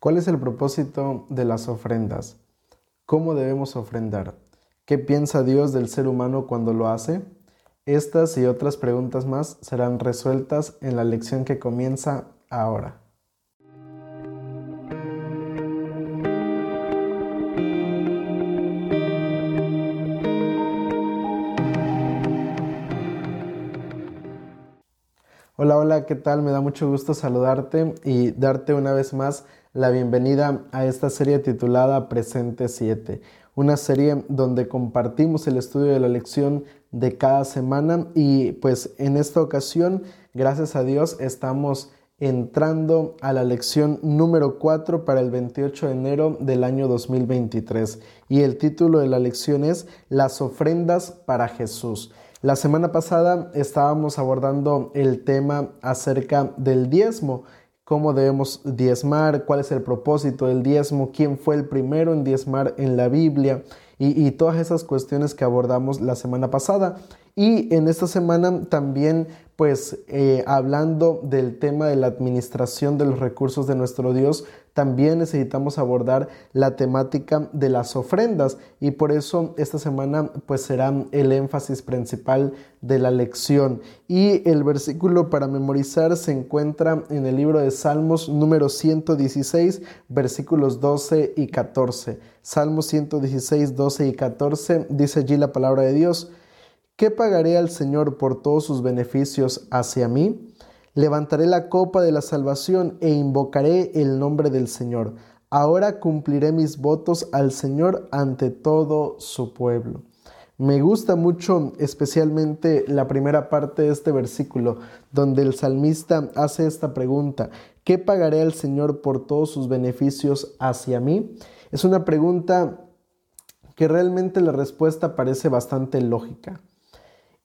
¿Cuál es el propósito de las ofrendas? ¿Cómo debemos ofrendar? ¿Qué piensa Dios del ser humano cuando lo hace? Estas y otras preguntas más serán resueltas en la lección que comienza ahora. Hola, hola, ¿qué tal? Me da mucho gusto saludarte y darte una vez más la bienvenida a esta serie titulada Presente 7, una serie donde compartimos el estudio de la lección de cada semana y pues en esta ocasión, gracias a Dios, estamos entrando a la lección número 4 para el 28 de enero del año 2023 y el título de la lección es Las ofrendas para Jesús. La semana pasada estábamos abordando el tema acerca del diezmo cómo debemos diezmar, cuál es el propósito del diezmo, quién fue el primero en diezmar en la Biblia y, todas esas cuestiones que abordamos la semana pasada. Y en esta semana también pues eh, hablando del tema de la administración de los recursos de nuestro Dios, también necesitamos abordar la temática de las ofrendas y por eso esta semana pues será el énfasis principal de la lección. Y el versículo para memorizar se encuentra en el libro de Salmos número 116, versículos 12 y 14. Salmos 116, 12 y 14 dice allí la palabra de Dios. ¿Qué pagaré al Señor por todos sus beneficios hacia mí? Levantaré la copa de la salvación e invocaré el nombre del Señor. Ahora cumpliré mis votos al Señor ante todo su pueblo. Me gusta mucho especialmente la primera parte de este versículo, donde el salmista hace esta pregunta, ¿qué pagaré al Señor por todos sus beneficios hacia mí? Es una pregunta que realmente la respuesta parece bastante lógica.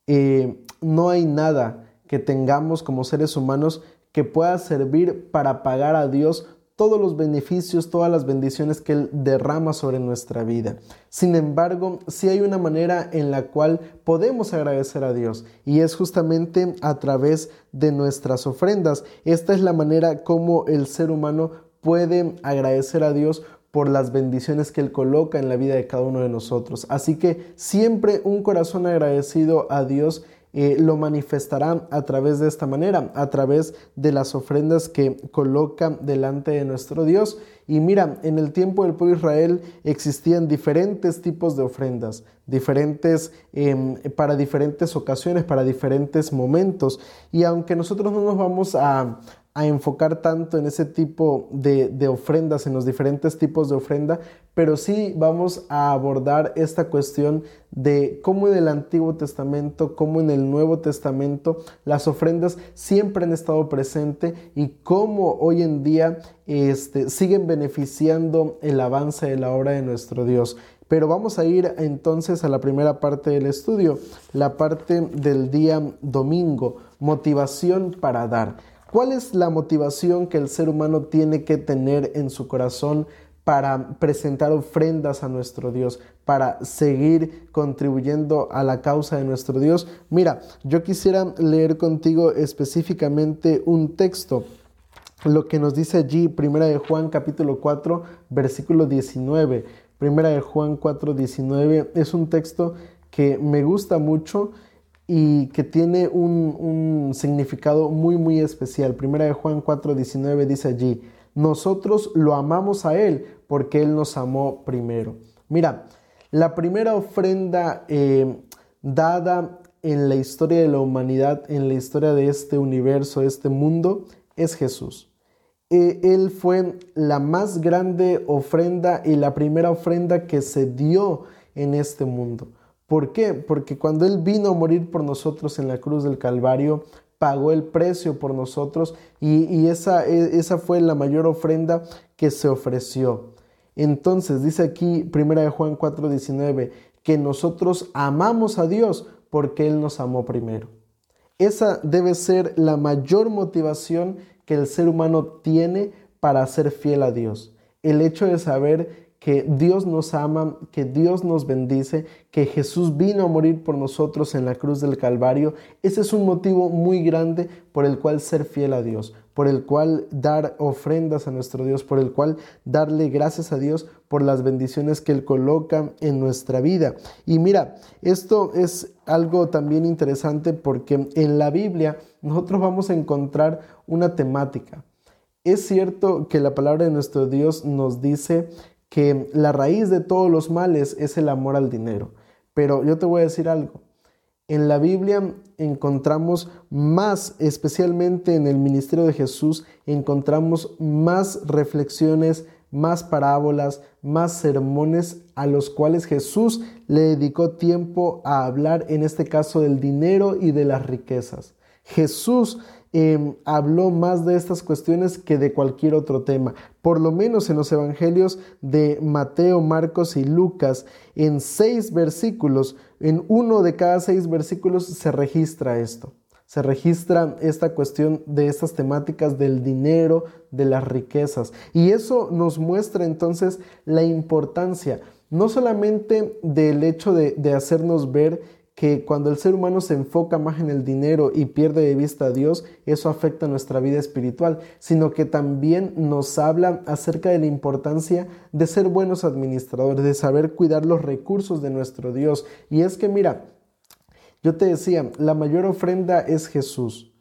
Eh, no hay nada que tengamos como seres humanos que pueda servir para pagar a Dios todos los beneficios, todas las bendiciones que Él derrama sobre nuestra vida. Sin embargo, sí hay una manera en la cual podemos agradecer a Dios y es justamente a través de nuestras ofrendas. Esta es la manera como el ser humano puede agradecer a Dios por las bendiciones que Él coloca en la vida de cada uno de nosotros. Así que siempre un corazón agradecido a Dios eh, lo manifestará a través de esta manera, a través de las ofrendas que coloca delante de nuestro Dios. Y mira, en el tiempo del pueblo Israel existían diferentes tipos de ofrendas, diferentes em, para diferentes ocasiones, para diferentes momentos. Y aunque nosotros no nos vamos a, a enfocar tanto en ese tipo de, ofrendas, en los diferentes tipos de ofrenda, pero sí vamos a abordar esta cuestión de cómo en el Antiguo Testamento, cómo en el Nuevo Testamento las ofrendas siempre han estado presentes y cómo hoy en día este, siguen beneficiando el avance de la obra de nuestro Dios. Pero vamos a ir entonces a la primera parte del estudio, la parte del día domingo, motivación para dar. ¿Cuál es la motivación que el ser humano tiene que tener en su corazón para presentar ofrendas a nuestro Dios, para seguir contribuyendo a la causa de nuestro Dios? Mira, yo quisiera leer contigo específicamente un texto lo que nos dice allí, Primera de Juan capítulo 4, versículo 19. Primera de Juan 4, 19 es un texto que me gusta mucho y que tiene un, significado muy muy especial. Primera de Juan 4:19 dice allí, nosotros lo amamos a Él porque Él nos amó primero. Mira, la primera ofrenda eh, dada en la historia de la humanidad, en la historia de este universo, este mundo, es Jesús. E, él fue la más grande ofrenda y la primera ofrenda que se dio en este mundo. ¿Por qué? Porque cuando Él vino a morir por nosotros en la cruz del Calvario, pagó el precio por nosotros y, esa, e, esa, fue la mayor ofrenda que se ofreció. Entonces dice aquí 1 Juan 4:19 que nosotros amamos a Dios porque Él nos amó primero. Esa debe ser la mayor motivación que el ser humano tiene para ser fiel a Dios. El hecho de saber que Dios nos ama, que Dios nos bendice, que Jesús vino a morir por nosotros en la cruz del Calvario. Ese es un motivo muy grande por el cual ser fiel a Dios. por el cual dar ofrendas a nuestro Dios, por el cual darle gracias a Dios por las bendiciones que Él coloca en nuestra vida. Y mira, esto es algo también interesante porque en la Biblia nosotros vamos a encontrar una temática. Es cierto que la palabra de nuestro Dios nos dice que la raíz de todos los males es el amor al dinero. Pero yo te voy a decir algo. En la Biblia encontramos más, especialmente en el ministerio de Jesús, encontramos más reflexiones, más parábolas, más sermones a los cuales Jesús le dedicó tiempo a hablar, en este caso del dinero y de las riquezas. Jesús Em, habló más de estas cuestiones que de cualquier otro tema. Por lo menos en los evangelios de Mateo, Marcos y Lucas, en seis versículos, en uno de cada seis versículos se registra esto. Se registra esta cuestión de estas temáticas del dinero, de las riquezas. Y eso nos muestra entonces la importancia no solamente del hecho de, de hacernos ver que cuando el ser humano se enfoca más en el dinero y pierde de vista a Dios, eso afecta nuestra vida espiritual, sino que también nos habla acerca de la importancia de ser buenos administradores, de saber cuidar los recursos de nuestro Dios. Y es que mira, yo te decía, la mayor ofrenda es Jesús.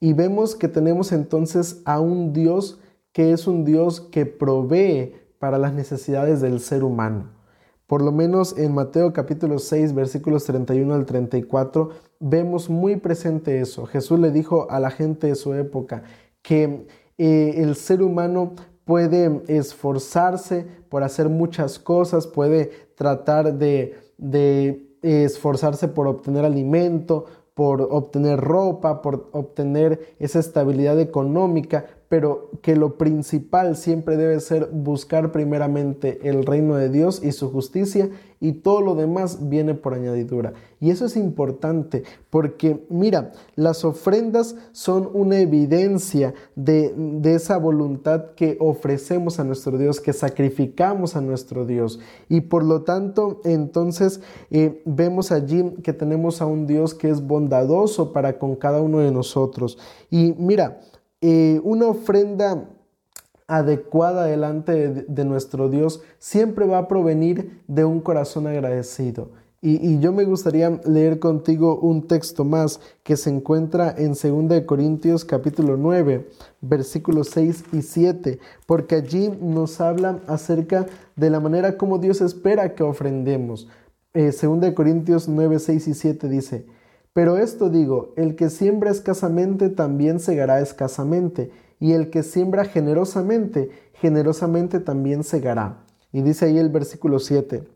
Y vemos que tenemos entonces a un Dios que es un Dios que provee para las necesidades del ser humano. Por lo menos en Mateo capítulo 6 versículos 31 al 34 vemos muy presente eso. Jesús le dijo a la gente de su época que eh, el ser humano puede esforzarse por hacer muchas cosas, puede tratar de, de esforzarse por obtener alimento, por obtener ropa, por obtener esa estabilidad económica, pero que lo principal siempre debe ser buscar primeramente el reino de Dios y su justicia y todo lo demás viene por añadidura. Y eso es importante porque mira, las ofrendas son una evidencia de, esa voluntad que ofrecemos a nuestro Dios, que sacrificamos a nuestro Dios. Y por lo tanto, entonces eh, vemos allí que tenemos a un Dios que es bondadoso para con cada uno de nosotros. Y mira, eh, una ofrenda adecuada delante de, nuestro Dios siempre va a provenir de un corazón agradecido. Y, yo me gustaría leer contigo un texto más que se encuentra en 2 Corintios capítulo 9, versículos 6 y 7, porque allí nos habla acerca de la manera como Dios espera que ofrendemos. Eh, 2 Corintios 9, 6 y 7 dice, pero esto digo, el que siembra escasamente también segará escasamente, y el que siembra generosamente, generosamente también segará. Y dice ahí el versículo 7,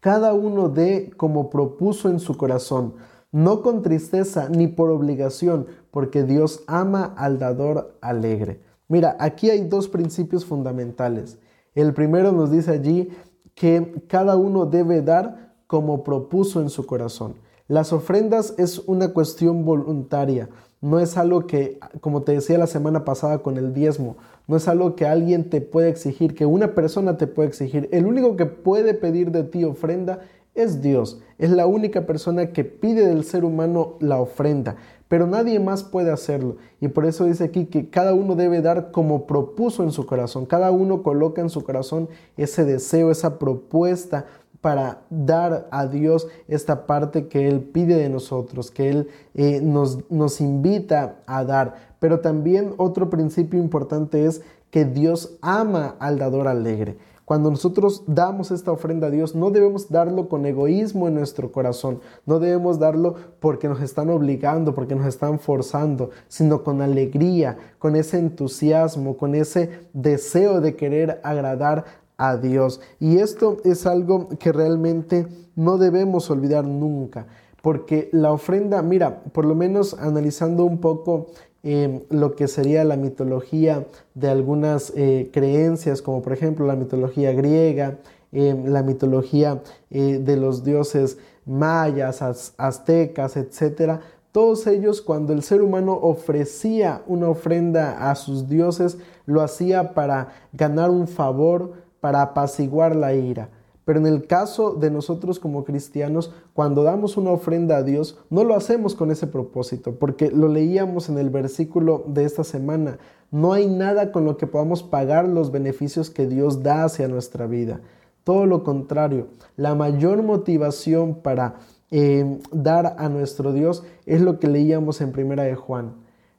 cada uno dé como propuso en su corazón, no con tristeza ni por obligación, porque Dios ama al dador alegre. Mira, aquí hay dos principios fundamentales. El primero nos dice allí que cada uno debe dar como propuso en su corazón. Las ofrendas es una cuestión voluntaria, no es algo que, como te decía la semana pasada con el diezmo, no es algo que alguien te puede exigir, que una persona te puede exigir. El único que puede pedir de ti ofrenda es Dios. Es la única persona que pide del ser humano la ofrenda, pero nadie más puede hacerlo. Y por eso dice aquí que cada uno debe dar como propuso en su corazón. Cada uno coloca en su corazón ese deseo, esa propuesta para dar a Dios esta parte que Él pide de nosotros, que Él eh, nos, nos invita a dar. Pero también otro principio importante es que Dios ama al dador alegre. Cuando nosotros damos esta ofrenda a Dios, no debemos darlo con egoísmo en nuestro corazón, no debemos darlo porque nos están obligando, porque nos están forzando, sino con alegría, con ese entusiasmo, con ese deseo de querer agradar a Dios. Y esto es algo que realmente no debemos olvidar nunca, porque la ofrenda, mira, por lo menos analizando un poco em, lo que sería la mitología de algunas eh, creencias, como por ejemplo la mitología griega, em, la mitología eh, de los dioses mayas, aztecas, etcétera, todos ellos, cuando el ser humano ofrecía una ofrenda a sus dioses, lo hacía para ganar un favor, para apaciguar la ira, Pero en el caso de nosotros como cristianos, cuando damos una ofrenda a Dios, no lo hacemos con ese propósito, porque lo leíamos en el versículo de esta semana. No hay nada con lo que podamos pagar los beneficios que Dios da hacia nuestra vida. Todo lo contrario, la mayor motivación para eh, dar a nuestro Dios es lo que leíamos en Primera de Juan.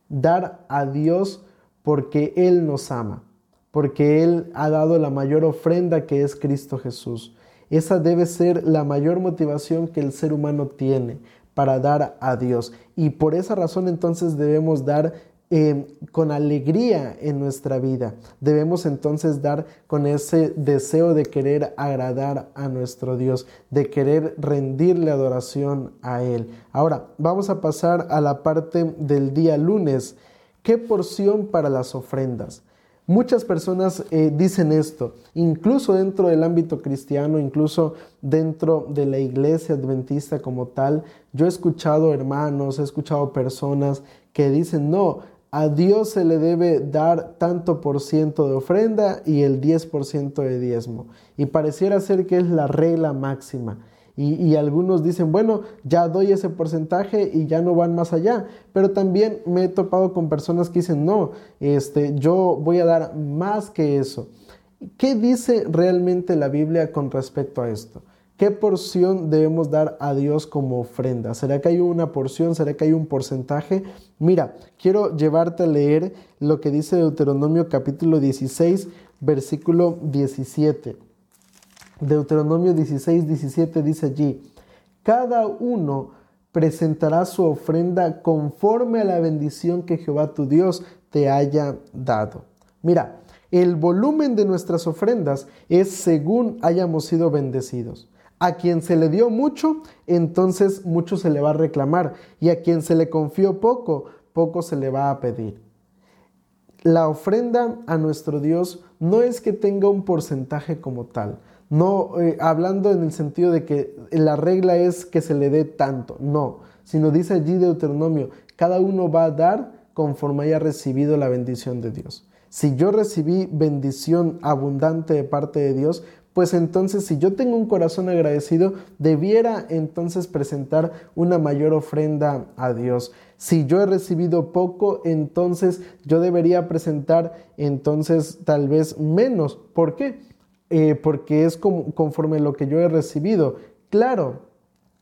Dar a Dios porque Él nos ama porque Él ha dado la mayor ofrenda que es Cristo Jesús. Esa debe ser la mayor motivación que el ser humano tiene para dar a Dios. Y por esa razón entonces debemos dar eh, con alegría en nuestra vida. Debemos entonces dar con ese deseo de querer agradar a nuestro Dios, de querer rendirle adoración a Él. Ahora, vamos a pasar a la parte del día lunes. ¿Qué porción para las ofrendas? Muchas personas eh, dicen esto, incluso dentro del ámbito cristiano, incluso dentro de la iglesia adventista como tal. Yo he escuchado hermanos, he escuchado personas que dicen, no, a Dios se le debe dar tanto por ciento de ofrenda y el 10% de diezmo. Y pareciera ser que es la regla máxima. Y, algunos dicen, bueno, ya doy ese porcentaje y ya no van más allá. Pero también me he topado con personas que dicen, no, este, yo voy a dar más que eso. ¿Qué dice realmente la Biblia con respecto a esto? ¿Qué porción debemos dar a Dios como ofrenda? ¿Será que hay una porción? ¿Será que hay un porcentaje? Mira, quiero llevarte a leer lo que dice Deuteronomio capítulo 16, versículo 17. Deuteronomio 16, 17 dice allí, cada uno presentará su ofrenda conforme a la bendición que Jehová tu Dios te haya dado. Mira, el volumen de nuestras ofrendas es según hayamos sido bendecidos. A quien se le dio mucho, entonces mucho se le va a reclamar. Y a quien se le confió poco, poco se le va a pedir. La ofrenda a nuestro Dios no es que tenga un porcentaje como tal, no eh, hablando en el sentido de que la regla es que se le dé tanto, no, sino dice allí Deuteronomio, cada uno va a dar conforme haya recibido la bendición de Dios. Si yo recibí bendición abundante de parte de Dios, pues entonces si yo tengo un corazón agradecido, debiera entonces presentar una mayor ofrenda a Dios. Si yo he recibido poco, entonces yo debería presentar entonces tal vez menos. ¿Por qué? Eh, porque es conforme lo que yo he recibido. Claro,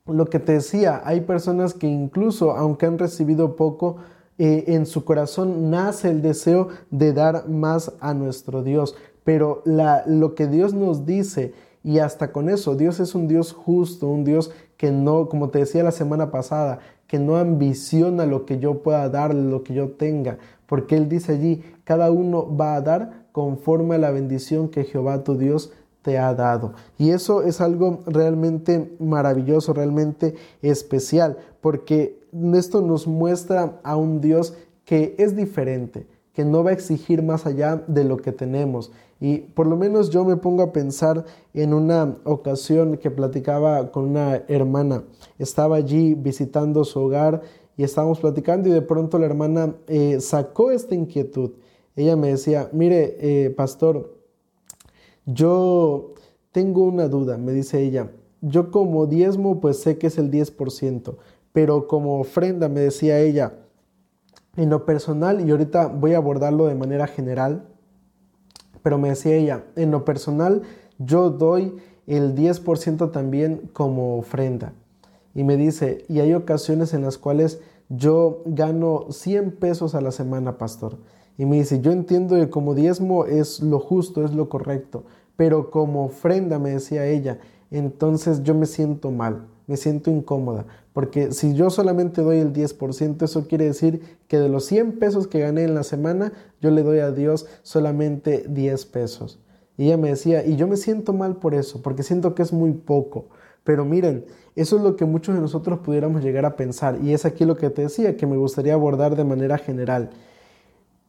lo que te decía, hay personas que incluso aunque han recibido poco, eh, en su corazón nace el deseo de dar más a nuestro Dios. Pero lo que Dios nos dice, y hasta con eso, Dios es un Dios justo, un Dios que no, como te decía la semana pasada, que no ambiciona lo que yo pueda dar, lo que yo tenga, porque Él dice allí, cada uno va a dar conforme a la bendición que Jehová tu Dios te ha dado. Y eso es algo realmente maravilloso, realmente especial, porque esto nos muestra a un Dios que es diferente, que no va a exigir más allá de lo que tenemos. Y por lo menos yo me pongo a pensar en una ocasión que platicaba con una hermana. Estaba allí visitando su hogar y estábamos platicando y de pronto la hermana eh, sacó esta inquietud ella me decía, mire, eh, pastor, yo tengo una duda, me dice ella, yo como diezmo pues sé que es el 10%, pero como ofrenda, me decía ella, en lo personal, y ahorita voy a abordarlo de manera general, pero me decía ella, en lo personal yo doy el 10% también como ofrenda. Y me dice, y hay ocasiones en las cuales yo gano 100 pesos a la semana, pastor. Y me dice, yo entiendo que como diezmo es lo justo, es lo correcto, pero como ofrenda, me decía ella, entonces yo me siento mal, me siento incómoda, porque si yo solamente doy el 10%, eso quiere decir que de los 100 pesos que gané en la semana, yo le doy a Dios solamente 10 pesos. Y ella me decía, y yo me siento mal por eso, porque siento que es muy poco. Pero miren, eso es lo que muchos de nosotros pudiéramos llegar a pensar, y es aquí lo que te decía, que me gustaría abordar de manera general.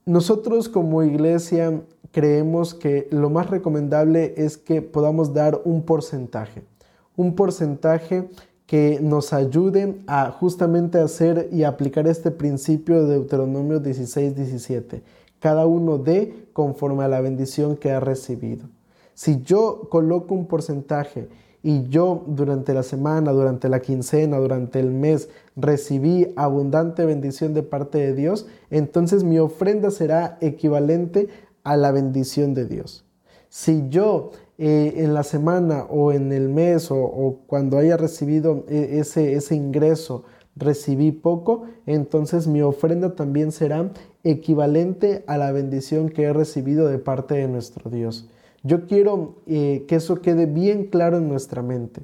Nosotros como iglesia creemos que lo más recomendable es que podamos dar un porcentaje, un porcentaje que nos ayude a justamente hacer y aplicar este principio de Deuteronomio 16, 17. Cada uno dé conforme a la bendición que ha recibido. Si yo coloco un porcentaje y yo durante la semana, durante la quincena, durante el mes recibí abundante bendición de parte de Dios, entonces mi ofrenda será equivalente a la bendición de Dios. Si yo eh, en la semana o en el mes o, cuando haya recibido eh, ese, ese ingreso, recibí poco, entonces mi ofrenda también será equivalente a la bendición que he recibido de parte de nuestro Dios. Yo quiero eh, que eso quede bien claro en nuestra mente.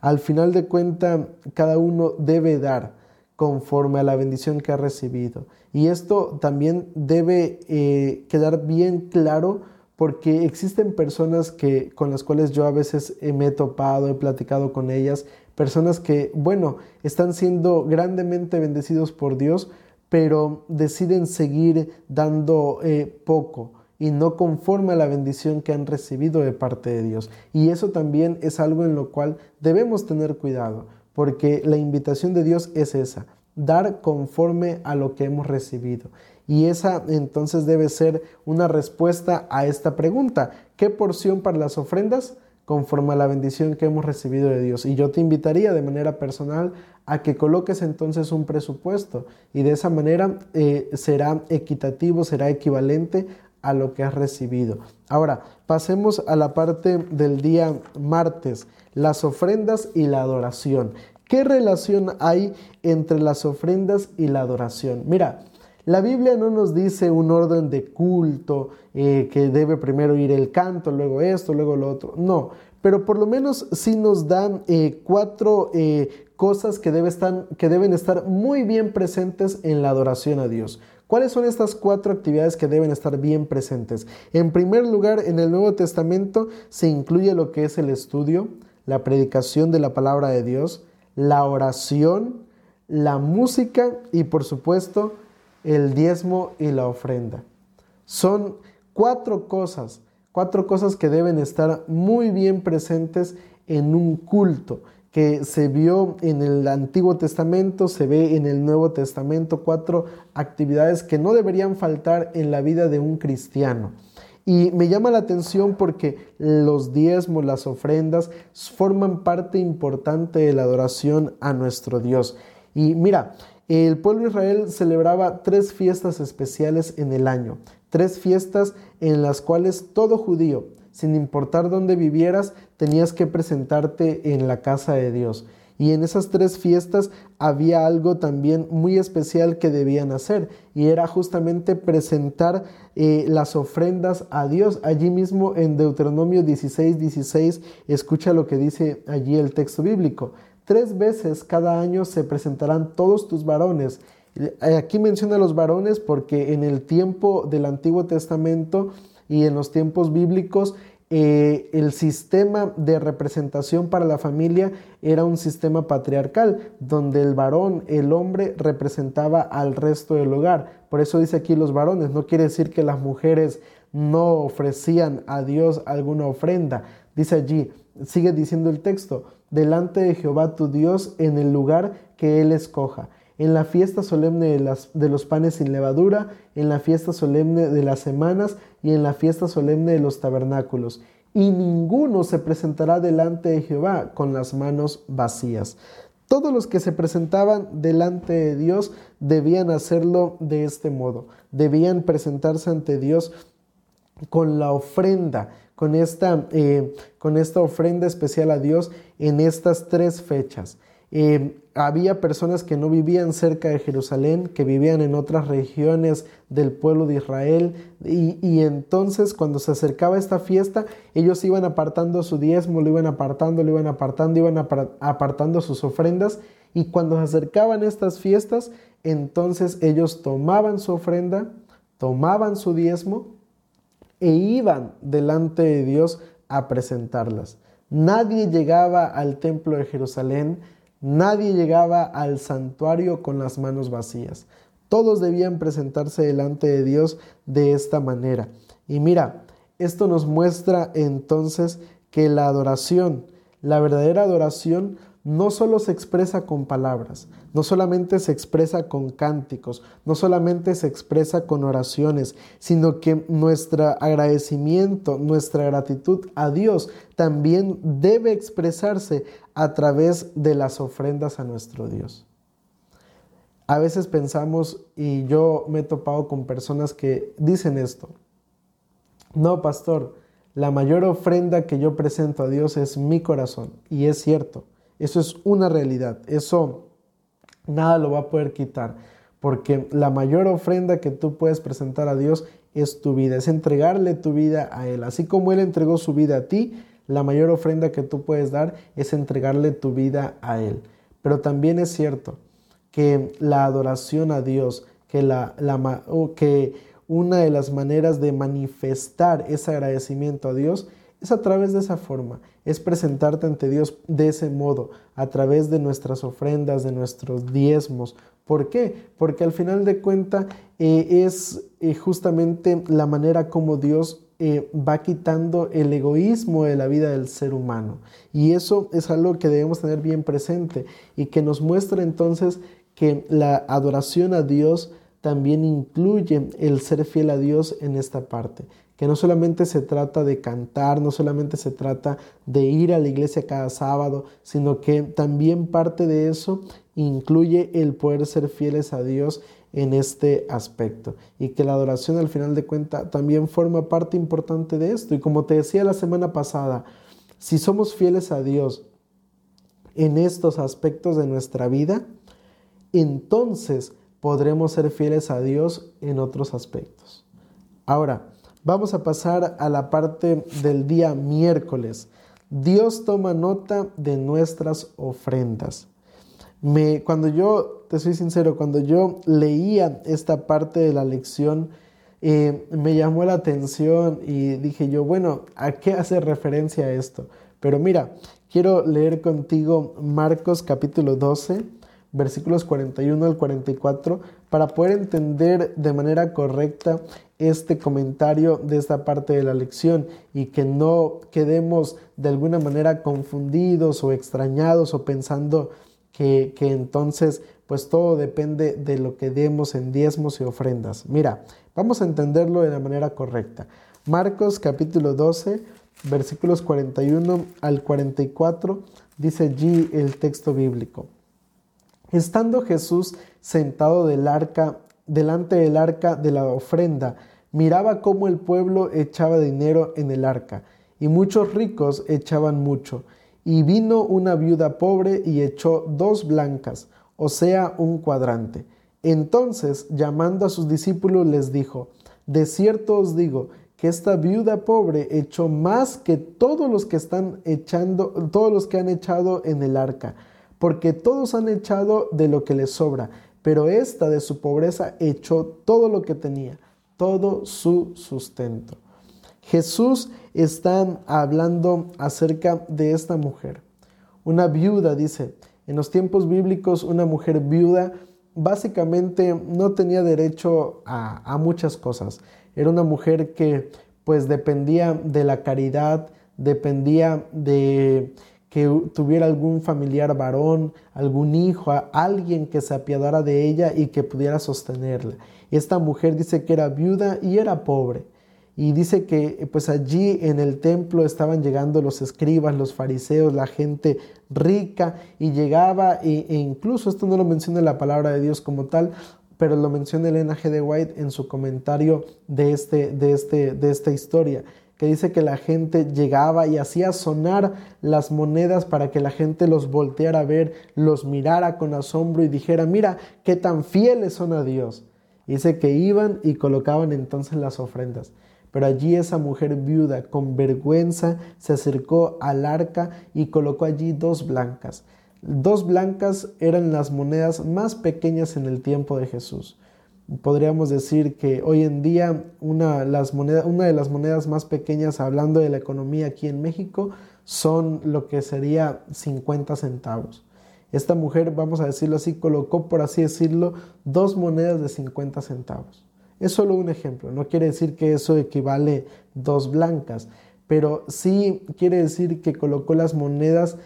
Al final de cuentas, cada uno debe dar conforme a la bendición que ha recibido. Y esto también debe eh, quedar bien claro porque existen personas que, con las cuales yo a veces me he topado, he platicado con ellas, personas que, bueno, están siendo grandemente bendecidos por Dios, pero deciden seguir dando eh, poco y no conforme a la bendición que han recibido de parte de Dios. Y eso también es algo en lo cual debemos tener cuidado, porque la invitación de Dios es esa, dar conforme a lo que hemos recibido. Y esa entonces debe ser una respuesta a esta pregunta. ¿Qué porción para las ofrendas? conforme a la bendición que hemos recibido de Dios. Y yo te invitaría de manera personal a que coloques entonces un presupuesto y de esa manera eh, será equitativo, será equivalente a lo que has recibido. Ahora, pasemos a la parte del día martes, las ofrendas y la adoración. ¿Qué relación hay entre las ofrendas y la adoración? Mira, la Biblia no nos dice un orden de culto, eh, que debe primero ir el canto, luego esto, luego lo otro. No, pero por lo menos sí nos dan eh, cuatro eh, cosas que, deben estar muy bien presentes en la adoración a Dios. ¿Cuáles son estas cuatro actividades que deben estar bien presentes? En primer lugar, en el Nuevo Testamento se incluye lo que es el estudio, la predicación de la palabra de Dios, la oración, la música y por supuesto el diezmo y la ofrenda. Son cuatro cosas, cuatro cosas que deben estar muy bien presentes en un culto que se vio en el Antiguo Testamento, se ve en el Nuevo Testamento, cuatro actividades que no deberían faltar en la vida de un cristiano. Y me llama la atención porque los diezmos, las ofrendas, forman parte importante de la adoración a nuestro Dios. Y mira, el pueblo de Israel celebraba tres fiestas especiales en el año, tres fiestas en las cuales todo judío, sin importar dónde vivieras, tenías que presentarte en la casa de Dios. Y en esas tres fiestas había algo también muy especial que debían hacer y era justamente presentar eh, las ofrendas a Dios. Allí mismo en Deuteronomio 16, 16, escucha lo que dice allí el texto bíblico. Tres veces cada año se presentarán todos tus varones. Eh, aquí menciona los varones porque en el tiempo del Antiguo Testamento y en los tiempos bíblicos eh, el sistema de representación para la familia era un sistema patriarcal, donde el varón, el hombre, representaba al resto del hogar. Por eso dice aquí los varones, no quiere decir que las mujeres no ofrecían a Dios alguna ofrenda. Dice allí, sigue diciendo el texto, delante de Jehová tu Dios en el lugar que Él escoja en la fiesta solemne de, los panes sin levadura, en la fiesta solemne de las semanas y en la fiesta solemne de los tabernáculos. Y ninguno se presentará delante de Jehová con las manos vacías. Todos los que se presentaban delante de Dios debían hacerlo de este modo. Debían presentarse ante Dios con la ofrenda, con esta, eh, con esta ofrenda especial a Dios en estas tres fechas. Eh, había personas que no vivían cerca de Jerusalén, que vivían en otras regiones del pueblo de Israel, y, entonces cuando se acercaba esta fiesta, ellos iban apartando su diezmo, lo iban apartando, lo iban apartando, iban apartando sus ofrendas, y cuando se acercaban estas fiestas, entonces ellos tomaban su ofrenda, tomaban su diezmo, e iban delante de Dios a presentarlas. Nadie llegaba al templo de Jerusalén, Nadie llegaba al santuario con las manos vacías. Todos debían presentarse delante de Dios de esta manera. Y mira, esto nos muestra entonces que la adoración, la verdadera adoración, no solo se expresa con palabras, no solamente se expresa con cánticos, no solamente se expresa con oraciones, sino que nuestro agradecimiento, nuestra gratitud a Dios también debe expresarse a través de las ofrendas a nuestro Dios. A veces pensamos, y yo me he topado con personas que dicen esto, no, pastor, la mayor ofrenda que yo presento a Dios es mi corazón, y es cierto eso es una realidad. Eso nada lo va a poder quitar. Porque la mayor ofrenda que tú puedes presentar a Dios es tu vida, es entregarle tu vida a Él. Así como Él entregó su vida a ti, la mayor ofrenda que tú puedes dar es entregarle tu vida a Él. Pero también es cierto que la adoración a Dios, que, la, que una de las maneras de manifestar ese agradecimiento a Dios es a través de esa forma, es presentarte ante Dios de ese modo, a través de nuestras ofrendas, de nuestros diezmos. ¿Por qué? Porque al final de cuentas eh, es eh, justamente la manera como Dios eh, va quitando el egoísmo de la vida del ser humano. Y eso es algo que debemos tener bien presente y que nos muestra entonces que la adoración a Dios también incluye el ser fiel a Dios en esta parte que no solamente se trata de cantar, no solamente se trata de ir a la iglesia cada sábado, sino que también parte de eso incluye el poder ser fieles a Dios en este aspecto y que la adoración al final de cuentas también forma parte importante de esto. Y como te decía la semana pasada, si somos fieles a Dios en estos aspectos de nuestra vida, entonces podremos ser fieles a Dios en otros aspectos. Ahora, Vamos a pasar a la parte del día miércoles. Dios toma nota de nuestras ofrendas. Me, cuando yo, te soy sincero, cuando yo leía esta parte de la lección, eh, me llamó la atención y dije yo, bueno, ¿a qué hace referencia esto? Pero mira, quiero leer contigo Marcos capítulo 12, versículos 41 al 44, para poder entender de manera correcta este comentario de esta parte de la lección y que no quedemos de alguna manera confundidos o extrañados o pensando que, entonces pues todo depende de lo que demos en diezmos y ofrendas. Mira, vamos a entenderlo de la manera correcta. Marcos capítulo 12, versículos 41 al 44, dice allí el texto bíblico. Estando Jesús sentado del arca delante del arca de la ofrenda, miraba cómo el pueblo echaba dinero en el arca, y muchos ricos echaban mucho. Y vino una viuda pobre y echó dos blancas, o sea, un cuadrante. Entonces, llamando a sus discípulos, les dijo, De cierto os digo, que esta viuda pobre echó más que todos los que están echando, todos los que han echado en el arca, porque todos han echado de lo que les sobra, pero esta de su pobreza echó todo lo que tenía, todo su sustento. Jesús está hablando acerca de esta mujer. Una viuda, dice, en los tiempos bíblicos una mujer viuda básicamente no tenía derecho a, a muchas cosas. Era una mujer que pues dependía de la caridad, dependía de que tuviera algún familiar varón, algún hijo, alguien que se apiadara de ella y que pudiera sostenerla. Esta mujer dice que era viuda y era pobre. Y dice que pues allí en el templo estaban llegando los escribas, los fariseos, la gente rica y llegaba e, e incluso esto no lo menciona la palabra de Dios como tal, pero lo menciona Elena G. de White en su comentario de, este, de, este, de esta historia que dice que la gente llegaba y hacía sonar las monedas para que la gente los volteara a ver, los mirara con asombro y dijera, mira, qué tan fieles son a Dios. dice que iban y colocaban entonces las ofrendas. Pero allí esa mujer viuda con vergüenza se acercó al arca y colocó allí dos blancas. Dos blancas eran las monedas más pequeñas en el tiempo de Jesús podríamos decir que hoy en día una, una de las monedas más pequeñas, hablando de la economía aquí en México, son lo que sería 50 centavos. Esta mujer, vamos a decirlo así, colocó, por así decirlo, dos monedas de 50 centavos. Es solo un ejemplo, no quiere decir que eso equivale dos blancas, pero sí quiere decir que colocó las monedas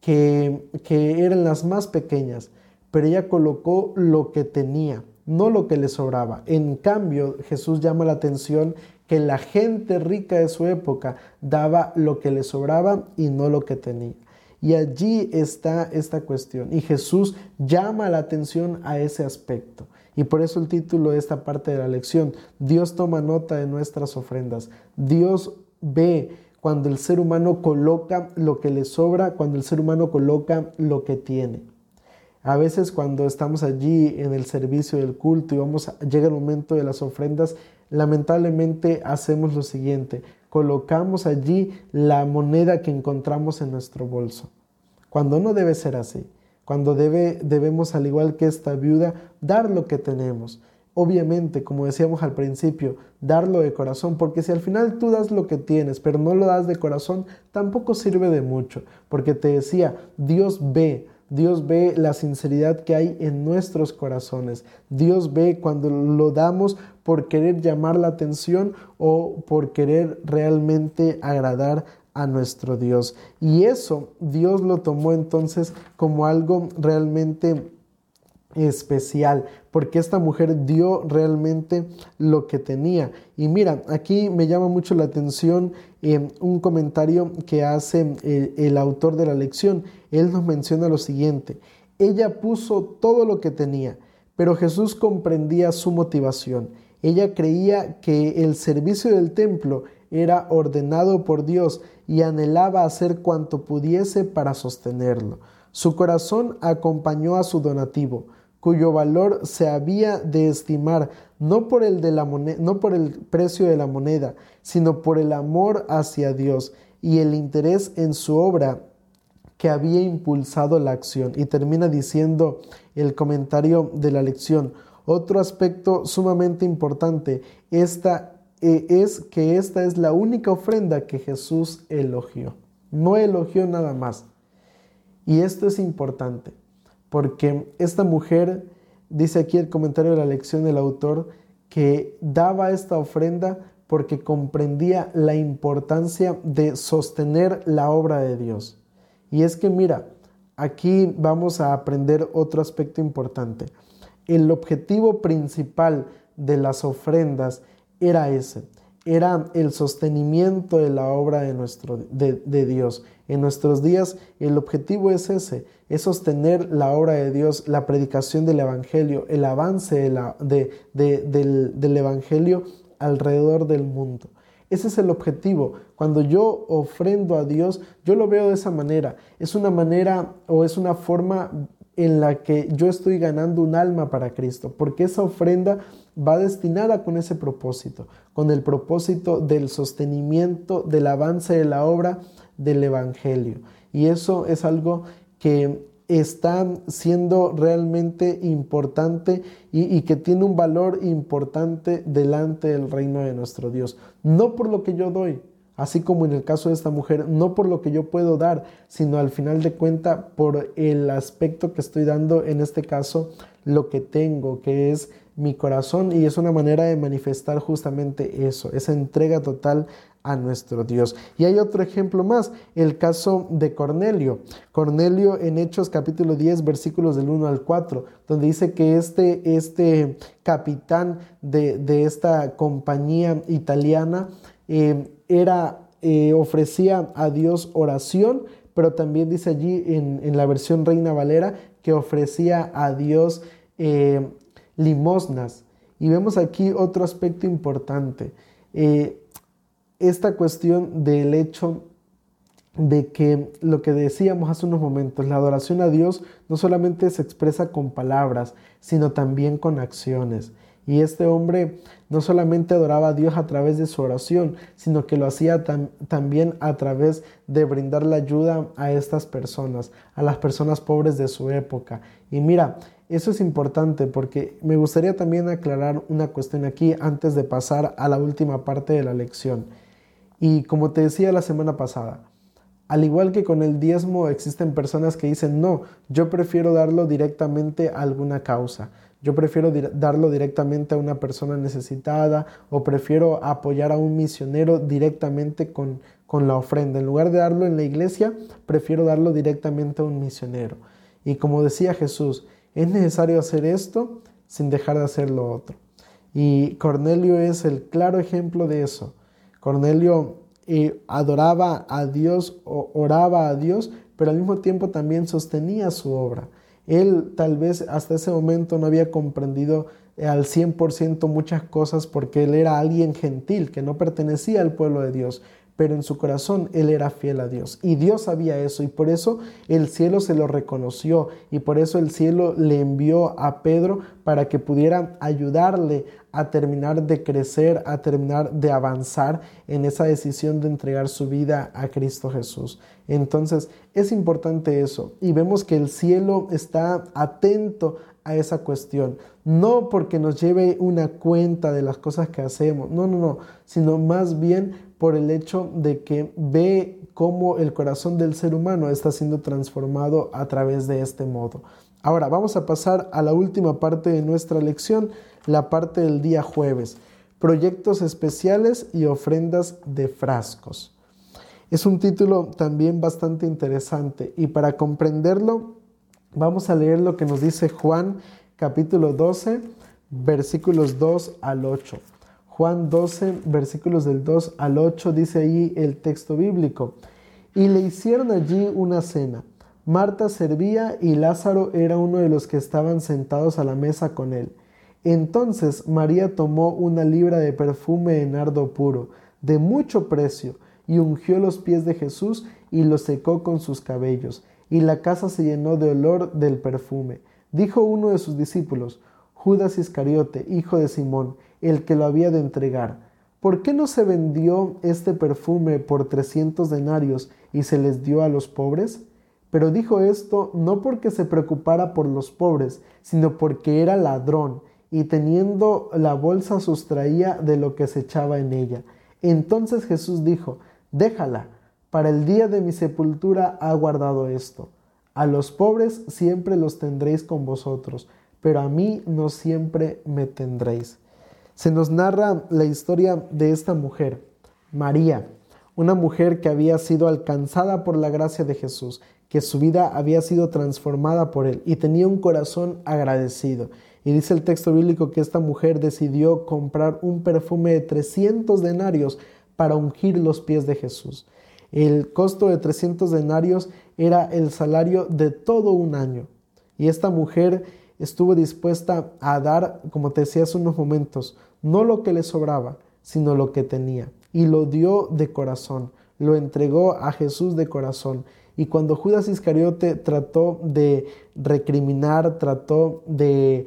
que, que eran las más pequeñas, pero ella colocó lo que tenía, no lo que le sobraba. En cambio, Jesús llama la atención que la gente rica de su época daba lo que le sobraba y no lo que tenía. Y allí está esta cuestión. Y Jesús llama la atención a ese aspecto. Y por eso el título de esta parte de la lección, Dios toma nota de nuestras ofrendas. Dios ve cuando el ser humano coloca lo que le sobra, cuando el ser humano coloca lo que tiene. A veces cuando estamos allí en el servicio del culto y vamos llega el momento de las ofrendas, lamentablemente hacemos lo siguiente, colocamos allí la moneda que encontramos en nuestro bolso, cuando no debe ser así, cuando debe, debemos, al igual que esta viuda, dar lo que tenemos. Obviamente, como decíamos al principio, darlo de corazón, porque si al final tú das lo que tienes, pero no lo das de corazón, tampoco sirve de mucho, porque te decía, Dios ve, Dios ve la sinceridad que hay en nuestros corazones. Dios ve cuando lo damos por querer llamar la atención o por querer realmente agradar a nuestro Dios. Y eso Dios lo tomó entonces como algo realmente especial, porque esta mujer dio realmente lo que tenía. Y mira, aquí me llama mucho la atención eh, un comentario que hace eh, el autor de la lección. Él nos menciona lo siguiente, ella puso todo lo que tenía, pero Jesús comprendía su motivación. Ella creía que el servicio del templo era ordenado por Dios y anhelaba hacer cuanto pudiese para sostenerlo. Su corazón acompañó a su donativo, cuyo valor se había de estimar no por el, de la no por el precio de la moneda, sino por el amor hacia Dios y el interés en su obra que había impulsado la acción. Y termina diciendo el comentario de la lección, otro aspecto sumamente importante esta, es que esta es la única ofrenda que Jesús elogió. No elogió nada más. Y esto es importante porque esta mujer, dice aquí el comentario de la lección del autor, que daba esta ofrenda porque comprendía la importancia de sostener la obra de Dios. Y es que mira, aquí vamos a aprender otro aspecto importante. El objetivo principal de las ofrendas era ese, era el sostenimiento de la obra de, nuestro, de, Dios. En nuestros días el objetivo es ese, es sostener la obra de Dios, la predicación del Evangelio, el avance de la, del, del Evangelio alrededor del mundo. Ese es el objetivo. Cuando yo ofrendo a Dios, yo lo veo de esa manera. Es una manera o es una forma en la que yo estoy ganando un alma para Cristo, porque esa ofrenda va destinada con ese propósito, con el propósito del sostenimiento, del avance de la obra del Evangelio. Y eso es algo que está siendo realmente importante y, que tiene un valor importante delante del reino de nuestro Dios. No por lo que yo doy, así como en el caso de esta mujer, no por lo que yo puedo dar, sino al final de cuenta por el aspecto que estoy dando, en este caso, lo que tengo, que es mi corazón y es una manera de manifestar justamente eso, esa entrega total a nuestro Dios. Y hay otro ejemplo más, el caso de Cornelio. Cornelio en Hechos capítulo 10 versículos del 1 al 4, donde dice que este, este capitán de, esta compañía italiana eh, era, eh, ofrecía a Dios oración, pero también dice allí en, la versión Reina Valera que ofrecía a Dios eh, limosnas. Y vemos aquí otro aspecto importante, eh, esta cuestión del hecho de que lo que decíamos hace unos momentos, la adoración a Dios no solamente se expresa con palabras, sino también con acciones. Y este hombre no solamente adoraba a Dios a través de su oración, sino que lo hacía también a través de brindar la ayuda a estas personas, a las personas pobres de su época. Y mira, eso es importante porque me gustaría también aclarar una cuestión aquí antes de pasar a la última parte de la lección. Y como te decía la semana pasada, al igual que con el diezmo existen personas que dicen, no, yo prefiero darlo directamente a alguna causa yo prefiero darlo directamente a una persona necesitada o prefiero apoyar a un misionero directamente con, con la ofrenda. En lugar de darlo en la iglesia, prefiero darlo directamente a un misionero. Y como decía Jesús, es necesario hacer esto sin dejar de hacer lo otro. Y Cornelio es el claro ejemplo de eso. Cornelio eh, adoraba a Dios, oraba a Dios, pero al mismo tiempo también sostenía su obra. Él tal vez hasta ese momento no había comprendido eh, al 100% muchas cosas porque él era alguien gentil que no pertenecía al pueblo de Dios, pero en su corazón él era fiel a Dios. Y Dios sabía eso y por eso el cielo se lo reconoció y por eso el cielo le envió a Pedro para que pudiera ayudarle a terminar de crecer, a terminar de avanzar en esa decisión de entregar su vida a Cristo Jesús. Entonces es importante eso y vemos que el cielo está atento a esa cuestión. No porque nos lleve una cuenta de las cosas que hacemos, no, no, no, sino más bien por el hecho de que ve cómo el corazón del ser humano está siendo transformado a través de este modo. Ahora vamos a pasar a la última parte de nuestra lección, la parte del día jueves, proyectos especiales y ofrendas de frascos. Es un título también bastante interesante y para comprenderlo vamos a leer lo que nos dice Juan capítulo 12 versículos 2 al 8. Juan 12, versículos del 2 al 8, dice ahí el texto bíblico. Y le hicieron allí una cena. Marta servía y Lázaro era uno de los que estaban sentados a la mesa con él. Entonces María tomó una libra de perfume de nardo puro, de mucho precio, y ungió los pies de Jesús y los secó con sus cabellos, y la casa se llenó de olor del perfume. Dijo uno de sus discípulos, Judas Iscariote, hijo de Simón, el que lo había de entregar. ¿Por qué no se vendió este perfume por trescientos denarios y se les dio a los pobres? Pero dijo esto no porque se preocupara por los pobres, sino porque era ladrón y teniendo la bolsa sustraía de lo que se echaba en ella. Entonces Jesús dijo, déjala, para el día de mi sepultura ha guardado esto. A los pobres siempre los tendréis con vosotros, pero a mí no siempre me tendréis se nos narra la historia de esta mujer, María, una mujer que había sido alcanzada por la gracia de Jesús, que su vida había sido transformada por él y tenía un corazón agradecido. Y dice el texto bíblico que esta mujer decidió comprar un perfume de 300 denarios para ungir los pies de Jesús. El costo de 300 denarios era el salario de todo un año. Y esta mujer estuvo dispuesta a dar, como te decía hace unos momentos, no lo que le sobraba, sino lo que tenía. Y lo dio de corazón, lo entregó a Jesús de corazón. Y cuando Judas Iscariote trató de recriminar, trató de,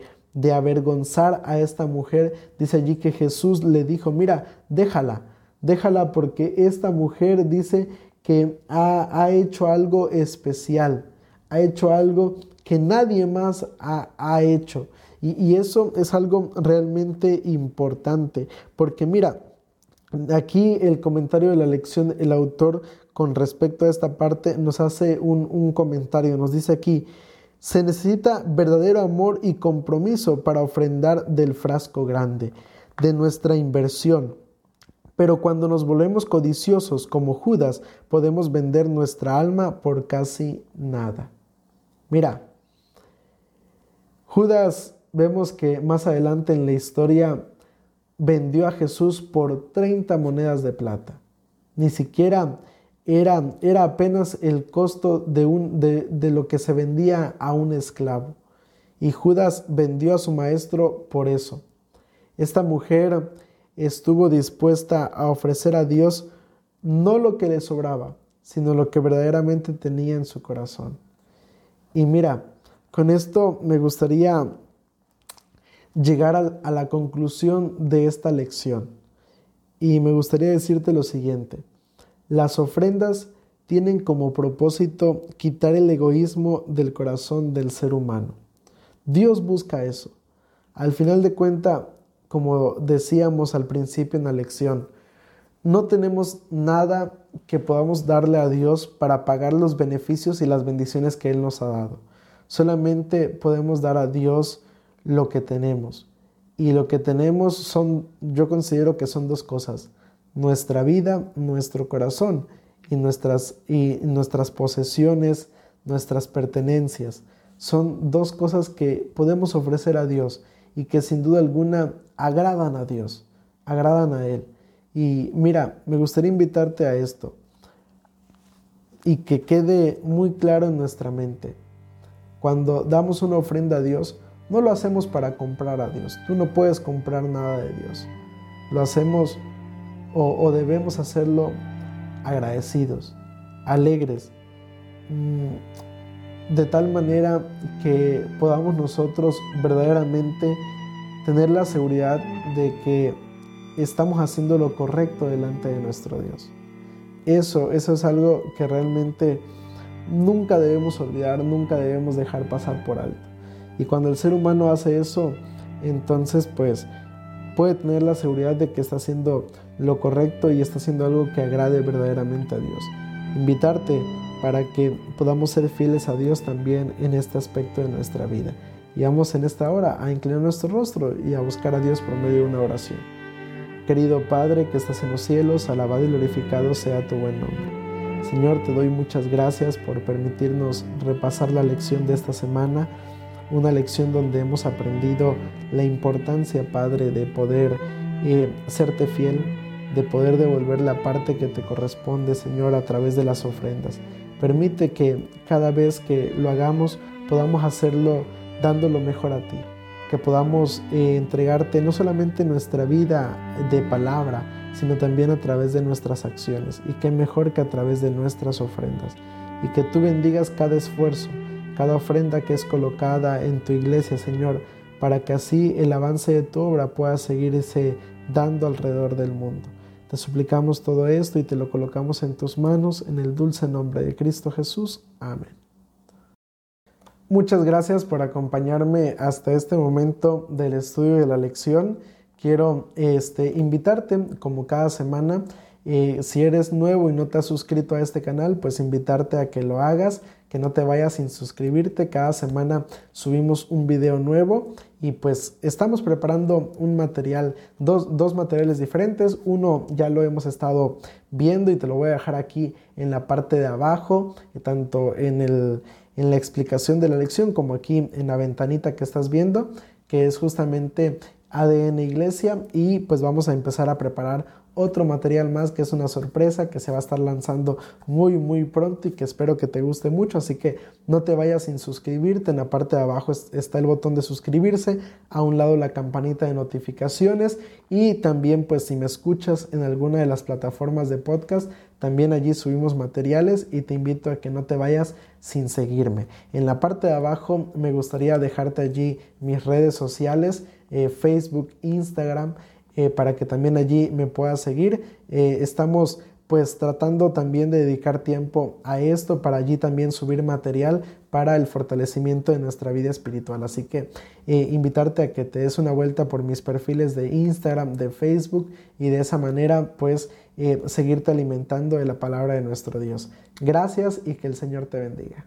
avergonzar a esta mujer, dice allí que Jesús le dijo, mira, déjala, déjala porque esta mujer dice que ha, ha hecho algo especial, ha hecho algo que nadie más ha, hecho. Y, y, eso es algo realmente importante, porque mira, aquí el comentario de la lección, el autor con respecto a esta parte nos hace un, un comentario, nos dice aquí, se necesita verdadero amor y compromiso para ofrendar del frasco grande, de nuestra inversión. Pero cuando nos volvemos codiciosos como Judas, podemos vender nuestra alma por casi nada. Mira, Judas vemos que más adelante en la historia vendió a Jesús por 30 monedas de plata. Ni siquiera era, era apenas el costo de, un, de, de lo que se vendía a un esclavo. Y Judas vendió a su maestro por eso. Esta mujer estuvo dispuesta a ofrecer a Dios no lo que le sobraba, sino lo que verdaderamente tenía en su corazón. Y mira, con esto me gustaría llegar a, la conclusión de esta lección. Y me gustaría decirte lo siguiente. Las ofrendas tienen como propósito quitar el egoísmo del corazón del ser humano. Dios busca eso. Al final de cuenta, como decíamos al principio en la lección, no tenemos nada que podamos darle a Dios para pagar los beneficios y las bendiciones que Él nos ha dado. Solamente podemos dar a Dios lo que tenemos. Y lo que tenemos son, yo considero que son dos cosas, nuestra vida, nuestro corazón y nuestras, y nuestras posesiones, nuestras pertenencias. Son dos cosas que podemos ofrecer a Dios y que sin duda alguna agradan a Dios, agradan a Él. Y mira, me gustaría invitarte a esto y que quede muy claro en nuestra mente. Cuando damos una ofrenda a Dios, no lo hacemos para comprar a Dios. Tú no puedes comprar nada de Dios. Lo hacemos o, debemos hacerlo agradecidos, alegres, mm, de tal manera que podamos nosotros verdaderamente tener la seguridad de que estamos haciendo lo correcto delante de nuestro Dios. Eso, eso es algo que realmente nunca debemos olvidar, nunca debemos dejar pasar por alto. Y cuando el ser humano hace eso, entonces pues puede tener la seguridad de que está haciendo lo correcto y está haciendo algo que agrade verdaderamente a Dios. Invitarte para que podamos ser fieles a Dios también en este aspecto de nuestra vida. Y vamos en esta hora a inclinar nuestro rostro y a buscar a Dios por medio de una oración. Querido Padre que estás en los cielos, alabado y glorificado sea tu buen nombre. Señor, te doy muchas gracias por permitirnos repasar la lección de esta semana una lección donde hemos aprendido la importancia, Padre, de poder eh, serte fiel, de poder devolver la parte que te corresponde, Señor, a través de las ofrendas. Permite que cada vez que lo hagamos podamos hacerlo dando lo mejor a ti, que podamos eh, entregarte no solamente nuestra vida de palabra, sino también a través de nuestras acciones, y que mejor que a través de nuestras ofrendas, y que tú bendigas cada esfuerzo, cada ofrenda que es colocada en tu iglesia, Señor, para que así el avance de tu obra pueda seguirse dando alrededor del mundo. Te suplicamos todo esto y te lo colocamos en tus manos en el dulce nombre de Cristo Jesús. Amén. Muchas gracias por acompañarme hasta este momento del estudio de la lección. Quiero este, invitarte, como cada semana, eh, si eres nuevo y no te has suscrito a este canal, pues invitarte a que lo hagas que no te vayas sin suscribirte. Cada semana subimos un video nuevo y pues estamos preparando un material, dos, materiales diferentes. Uno ya lo hemos estado viendo y te lo voy a dejar aquí en la parte de abajo, tanto en, el, en la explicación de la lección como aquí en la ventanita que estás viendo, que es justamente ADN Iglesia y pues vamos a empezar a preparar otro material más que es una sorpresa que se va a estar lanzando muy muy pronto y que espero que te guste mucho. Así que no te vayas sin suscribirte. En la parte de abajo está el botón de suscribirse a un lado la campanita de notificaciones y también pues si me escuchas en alguna de las plataformas de podcast también allí subimos materiales y te invito a que no te vayas sin seguirme. En la parte de abajo me gustaría dejarte allí mis redes sociales eh, Facebook Instagram eh, para que también allí me puedas seguir. Eh, estamos pues tratando también de dedicar tiempo a esto para allí también subir material para el fortalecimiento de nuestra vida espiritual. Así que eh, invitarte a que te des una vuelta por mis perfiles de Instagram, de Facebook y de esa manera pues seguirte alimentando de la palabra de nuestro Dios. Gracias y que el Señor te bendiga.